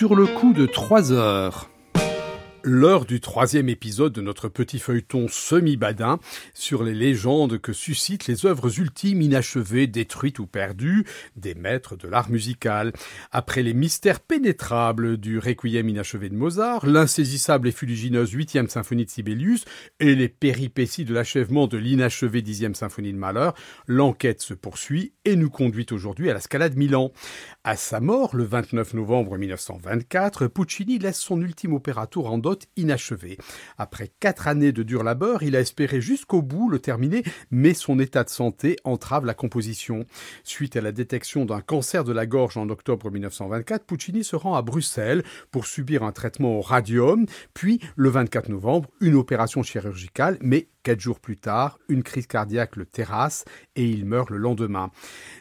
sur le coup de 3 heures. L'heure du troisième épisode de notre petit feuilleton semi-badin sur les légendes que suscitent les œuvres ultimes inachevées, détruites ou perdues des maîtres de l'art musical. Après les mystères pénétrables du Requiem inachevé de Mozart, l'insaisissable et fuligineuse huitième symphonie de Sibelius et les péripéties de l'achèvement de l'inachevé dixième symphonie de Mahler, l'enquête se poursuit et nous conduit aujourd'hui à la Scala de Milan. À sa mort, le 29 novembre 1924, Puccini laisse son ultime opéra Inachevé. Après quatre années de dur labeur, il a espéré jusqu'au bout le terminer, mais son état de santé entrave la composition. Suite à la détection d'un cancer de la gorge en octobre 1924, Puccini se rend à Bruxelles pour subir un traitement au radium, puis le 24 novembre, une opération chirurgicale, mais Quatre jours plus tard, une crise cardiaque le terrasse et il meurt le lendemain.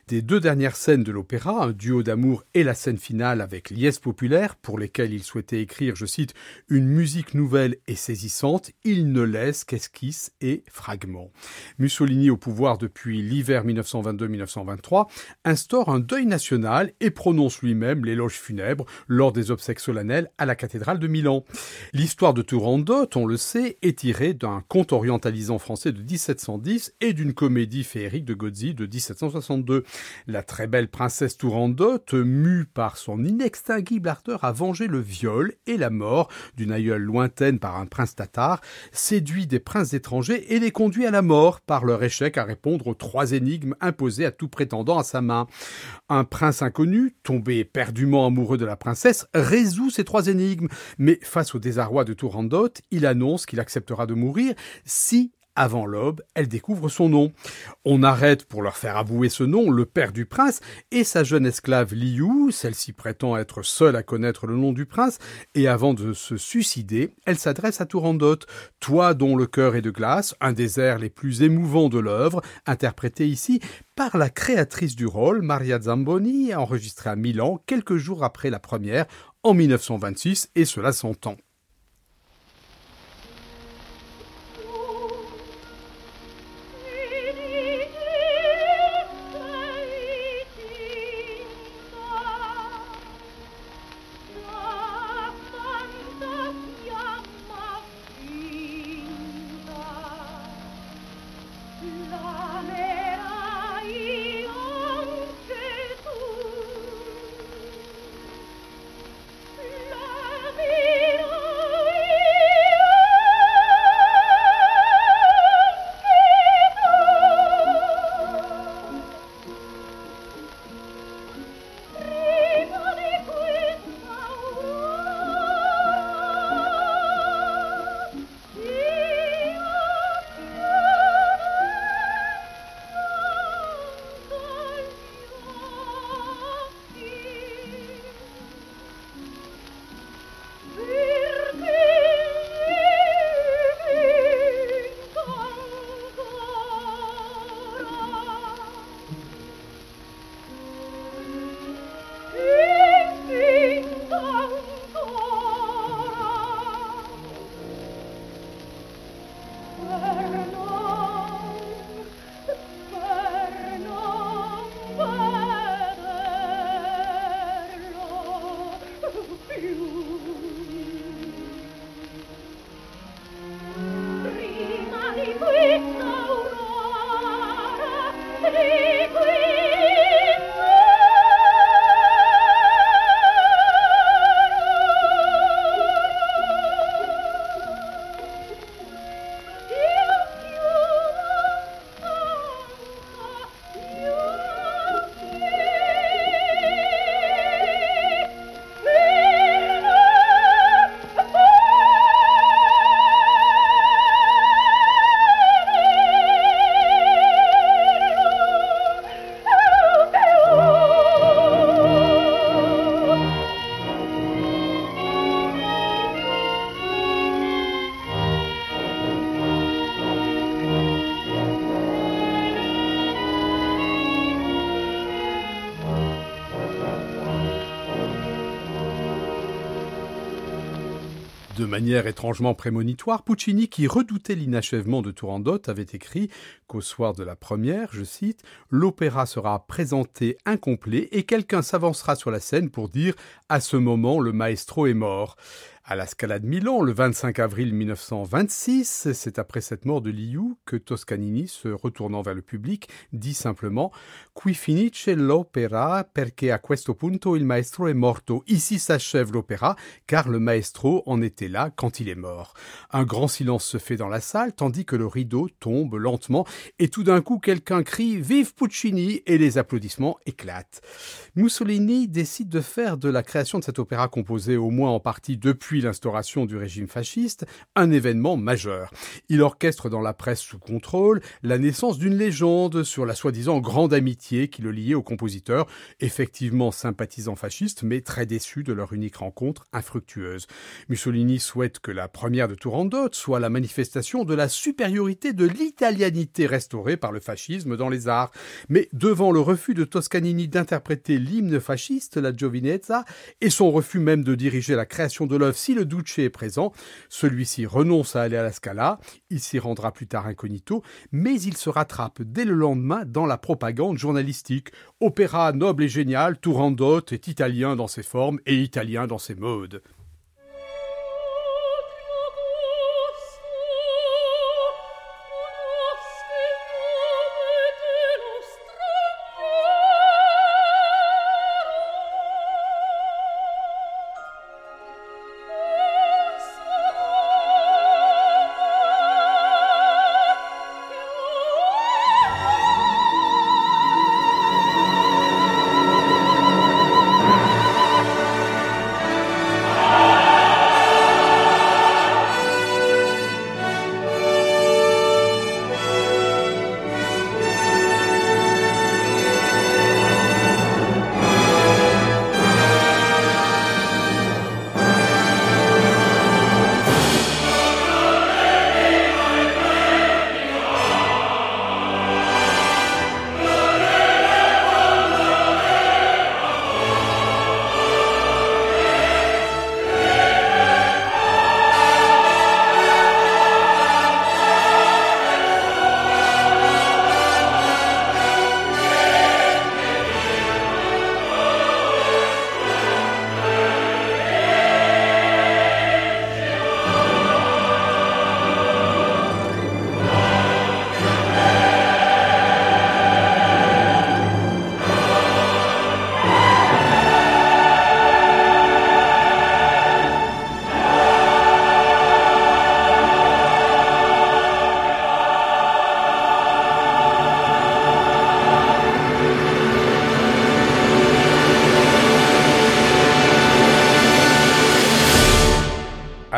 Des deux dernières scènes de l'opéra, un duo d'amour et la scène finale avec liesse populaire, pour lesquelles il souhaitait écrire, je cite, une musique nouvelle et saisissante, il ne laisse qu'esquisses et fragments. Mussolini au pouvoir depuis l'hiver 1922-1923 instaure un deuil national et prononce lui-même l'éloge funèbre lors des obsèques solennelles à la cathédrale de Milan. L'histoire de Turandot, on le sait, est tirée d'un conte oriental français de 1710 et d'une comédie féerique de Gozzi de 1762. La très belle princesse Turandot, mue par son inextinguible ardeur à venger le viol et la mort d'une aïeule lointaine par un prince tatar, séduit des princes étrangers et les conduit à la mort par leur échec à répondre aux trois énigmes imposées à tout prétendant à sa main. Un prince inconnu, tombé éperdument amoureux de la princesse, résout ces trois énigmes, mais face au désarroi de Turandot, il annonce qu'il acceptera de mourir si avant l'aube, elle découvre son nom. On arrête pour leur faire avouer ce nom le père du prince et sa jeune esclave Liu, celle-ci prétend être seule à connaître le nom du prince, et avant de se suicider, elle s'adresse à Turandot, toi dont le cœur est de glace, un des airs les plus émouvants de l'œuvre, interprété ici par la créatrice du rôle, Maria Zamboni, enregistrée à Milan quelques jours après la première, en 1926, et cela s'entend. De manière étrangement prémonitoire, Puccini, qui redoutait l'inachèvement de Turandot, avait écrit qu'au soir de la première, je cite, l'opéra sera présenté incomplet et quelqu'un s'avancera sur la scène pour dire à ce moment le maestro est mort. À la Scala de Milan, le 25 avril 1926, c'est après cette mort de Liu que Toscanini, se retournant vers le public, dit simplement Qui finisce l'opera perché a questo punto il maestro è morto. Ici s'achève l'opéra, car le maestro en était là quand il est mort. Un grand silence se fait dans la salle, tandis que le rideau tombe lentement, et tout d'un coup quelqu'un crie Vive Puccini et les applaudissements éclatent. Mussolini décide de faire de la création de cet opéra composé au moins en partie depuis l'instauration du régime fasciste, un événement majeur. Il orchestre dans la presse sous contrôle la naissance d'une légende sur la soi-disant grande amitié qui le liait au compositeur, effectivement sympathisant fasciste, mais très déçu de leur unique rencontre infructueuse. Mussolini souhaite que la première de Turandot soit la manifestation de la supériorité de l'italianité restaurée par le fascisme dans les arts. Mais devant le refus de Toscanini d'interpréter l'hymne fasciste, la Giovinezza, et son refus même de diriger la création de l'œuvre si le Duce est présent, celui-ci renonce à aller à la Scala, il s'y rendra plus tard incognito, mais il se rattrape dès le lendemain dans la propagande journalistique. Opéra noble et génial, Turandot est italien dans ses formes et italien dans ses modes.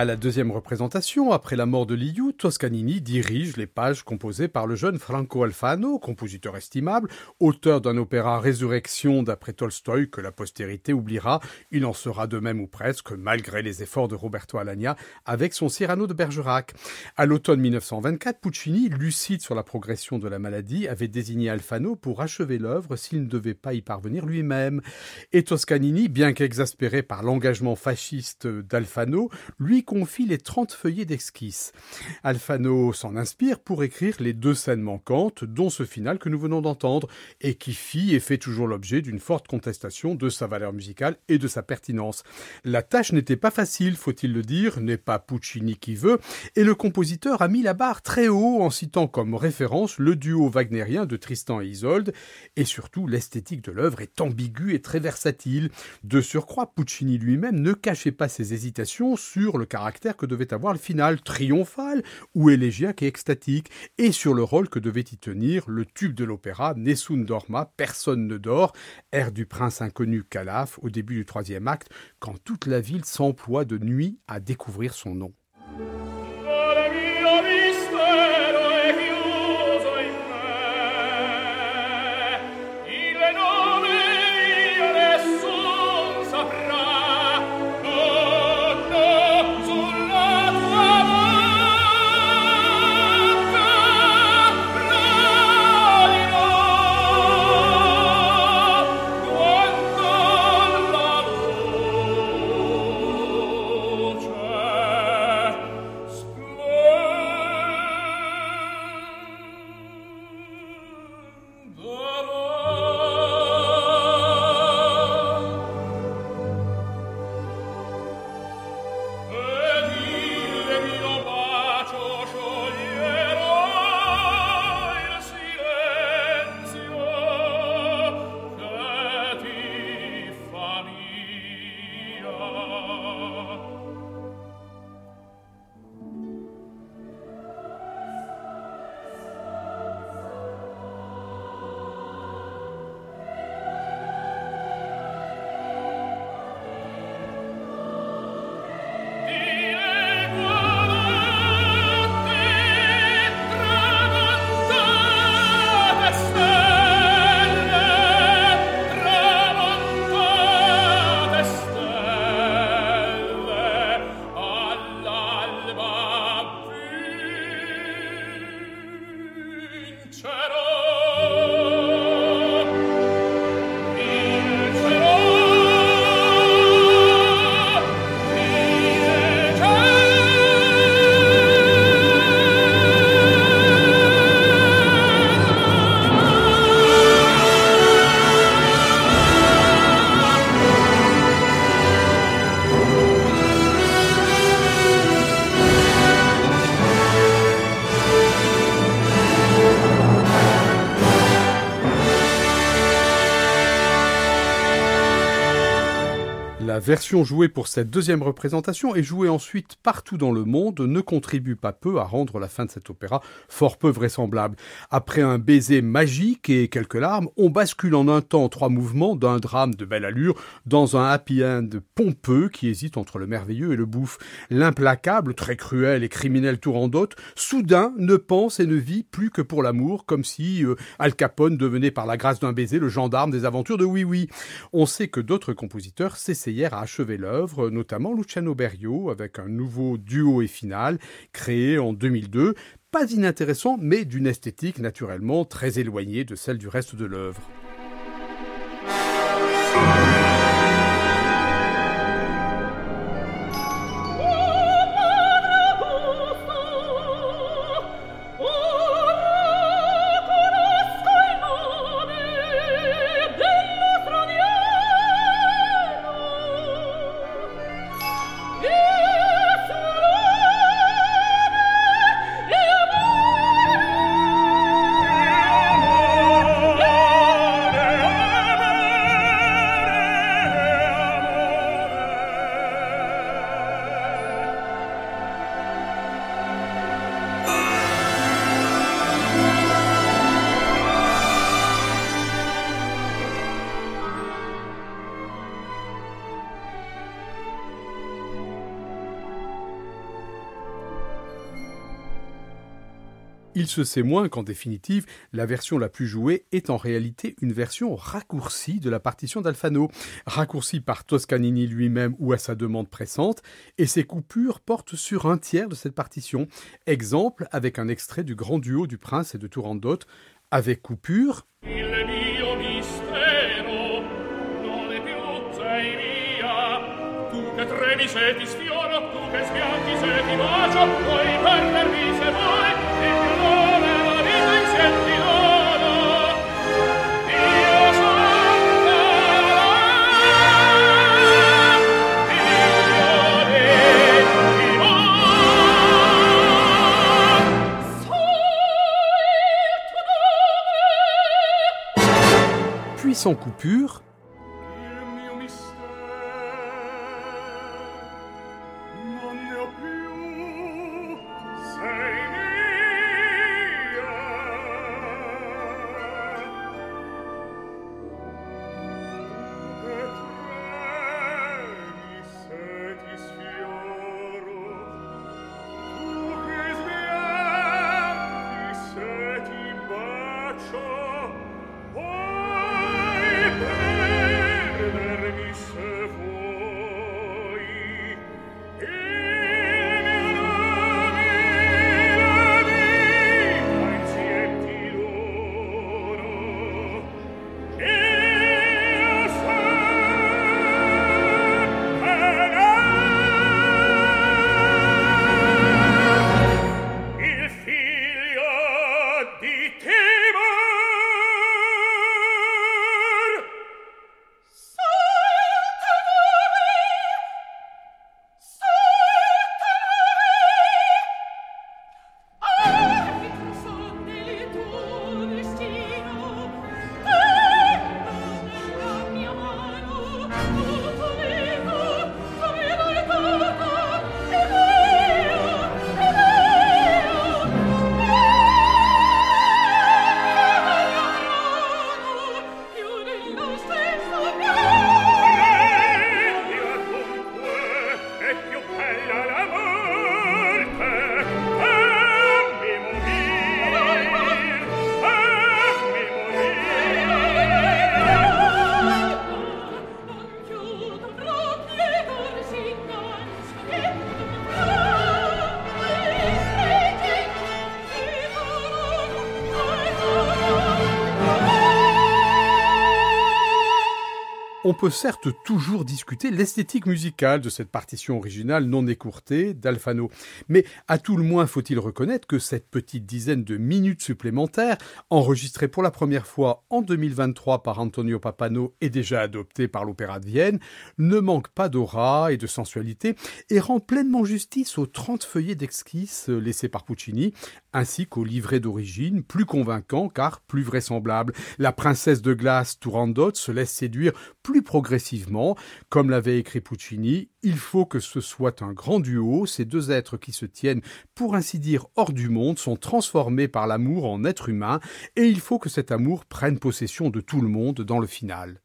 À la deuxième représentation, après la mort de Liu, Toscanini dirige les pages composées par le jeune Franco Alfano, compositeur estimable, auteur d'un opéra Résurrection d'après Tolstoï que la postérité oubliera. Il en sera de même ou presque, malgré les efforts de Roberto Alagna avec son Cyrano de Bergerac. À l'automne 1924, Puccini, lucide sur la progression de la maladie, avait désigné Alfano pour achever l'œuvre s'il ne devait pas y parvenir lui-même. Et Toscanini, bien qu'exaspéré par l'engagement fasciste d'Alfano, lui confie les 30 feuillets d'esquisse. Alfano s'en inspire pour écrire les deux scènes manquantes, dont ce final que nous venons d'entendre, et qui fit et fait toujours l'objet d'une forte contestation de sa valeur musicale et de sa pertinence. La tâche n'était pas facile, faut-il le dire, n'est pas Puccini qui veut, et le compositeur a mis la barre très haut en citant comme référence le duo wagnérien de Tristan et Isolde, et surtout l'esthétique de l'œuvre est ambiguë et très versatile. De surcroît, Puccini lui-même ne cachait pas ses hésitations sur le caractère que devait avoir le final, triomphal ou élégiaque et extatique, et sur le rôle que devait y tenir le tube de l'opéra Nessun Dorma, Personne ne dort, air du prince inconnu Calaf au début du troisième acte, quand toute la ville s'emploie de nuit à découvrir son nom. La version jouée pour cette deuxième représentation et jouée ensuite partout dans le monde ne contribue pas peu à rendre la fin de cet opéra fort peu vraisemblable. Après un baiser magique et quelques larmes, on bascule en un temps trois mouvements d'un drame de belle allure dans un happy end pompeux qui hésite entre le merveilleux et le bouffe. L'implacable, très cruel et criminel Tourandot, soudain ne pense et ne vit plus que pour l'amour, comme si euh, Al Capone devenait par la grâce d'un baiser le gendarme des aventures de Oui Oui. On sait que d'autres compositeurs à achever l'œuvre, notamment Luciano Berio, avec un nouveau duo et final créé en 2002, pas inintéressant, mais d'une esthétique naturellement très éloignée de celle du reste de l'œuvre. Se sait moins qu'en définitive, la version la plus jouée est en réalité une version raccourcie de la partition d'Alfano, raccourcie par Toscanini lui-même ou à sa demande pressante, et ces coupures portent sur un tiers de cette partition. Exemple avec un extrait du grand duo du prince et de Turandot, avec coupure. Sans coupure, peut certes toujours discuter l'esthétique musicale de cette partition originale non écourtée d'Alfano, mais à tout le moins faut-il reconnaître que cette petite dizaine de minutes supplémentaires, enregistrée pour la première fois en 2023 par Antonio Papano et déjà adoptée par l'Opéra de Vienne, ne manque pas d'aura et de sensualité et rend pleinement justice aux 30 feuillets d'esquisses laissés par Puccini, ainsi qu'au livret d'origine, plus convaincant car plus vraisemblable. La princesse de glace Turandot se laisse séduire plus progressivement. Comme l'avait écrit Puccini, il faut que ce soit un grand duo, ces deux êtres qui se tiennent, pour ainsi dire, hors du monde, sont transformés par l'amour en être humain, et il faut que cet amour prenne possession de tout le monde dans le final.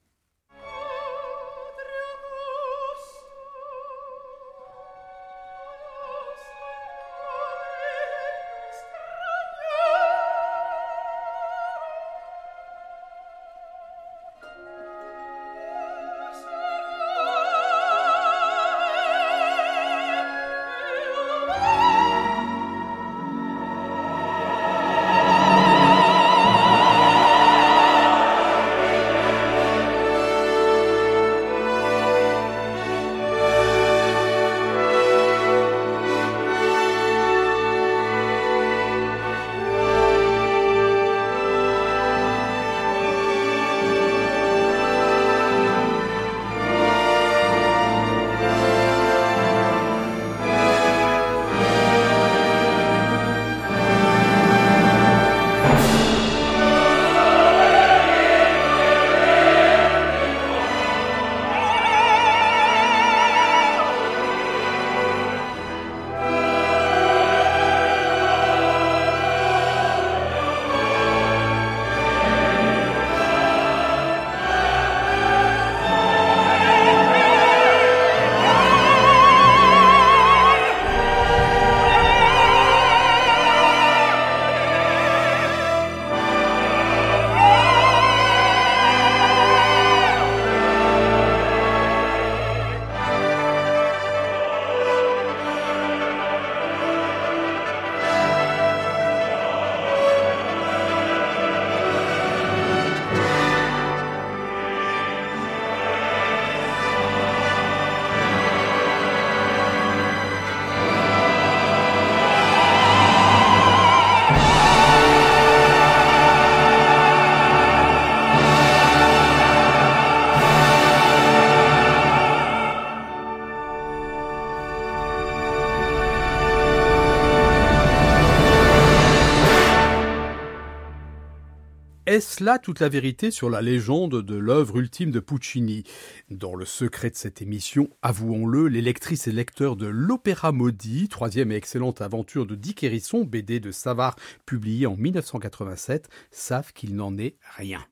Est-ce là toute la vérité sur la légende de l'œuvre ultime de Puccini Dans le secret de cette émission, avouons-le, les lectrices et lecteurs de L'Opéra Maudit, troisième et excellente aventure de Dick Hérisson, BD de Savard publié en 1987, savent qu'il n'en est rien.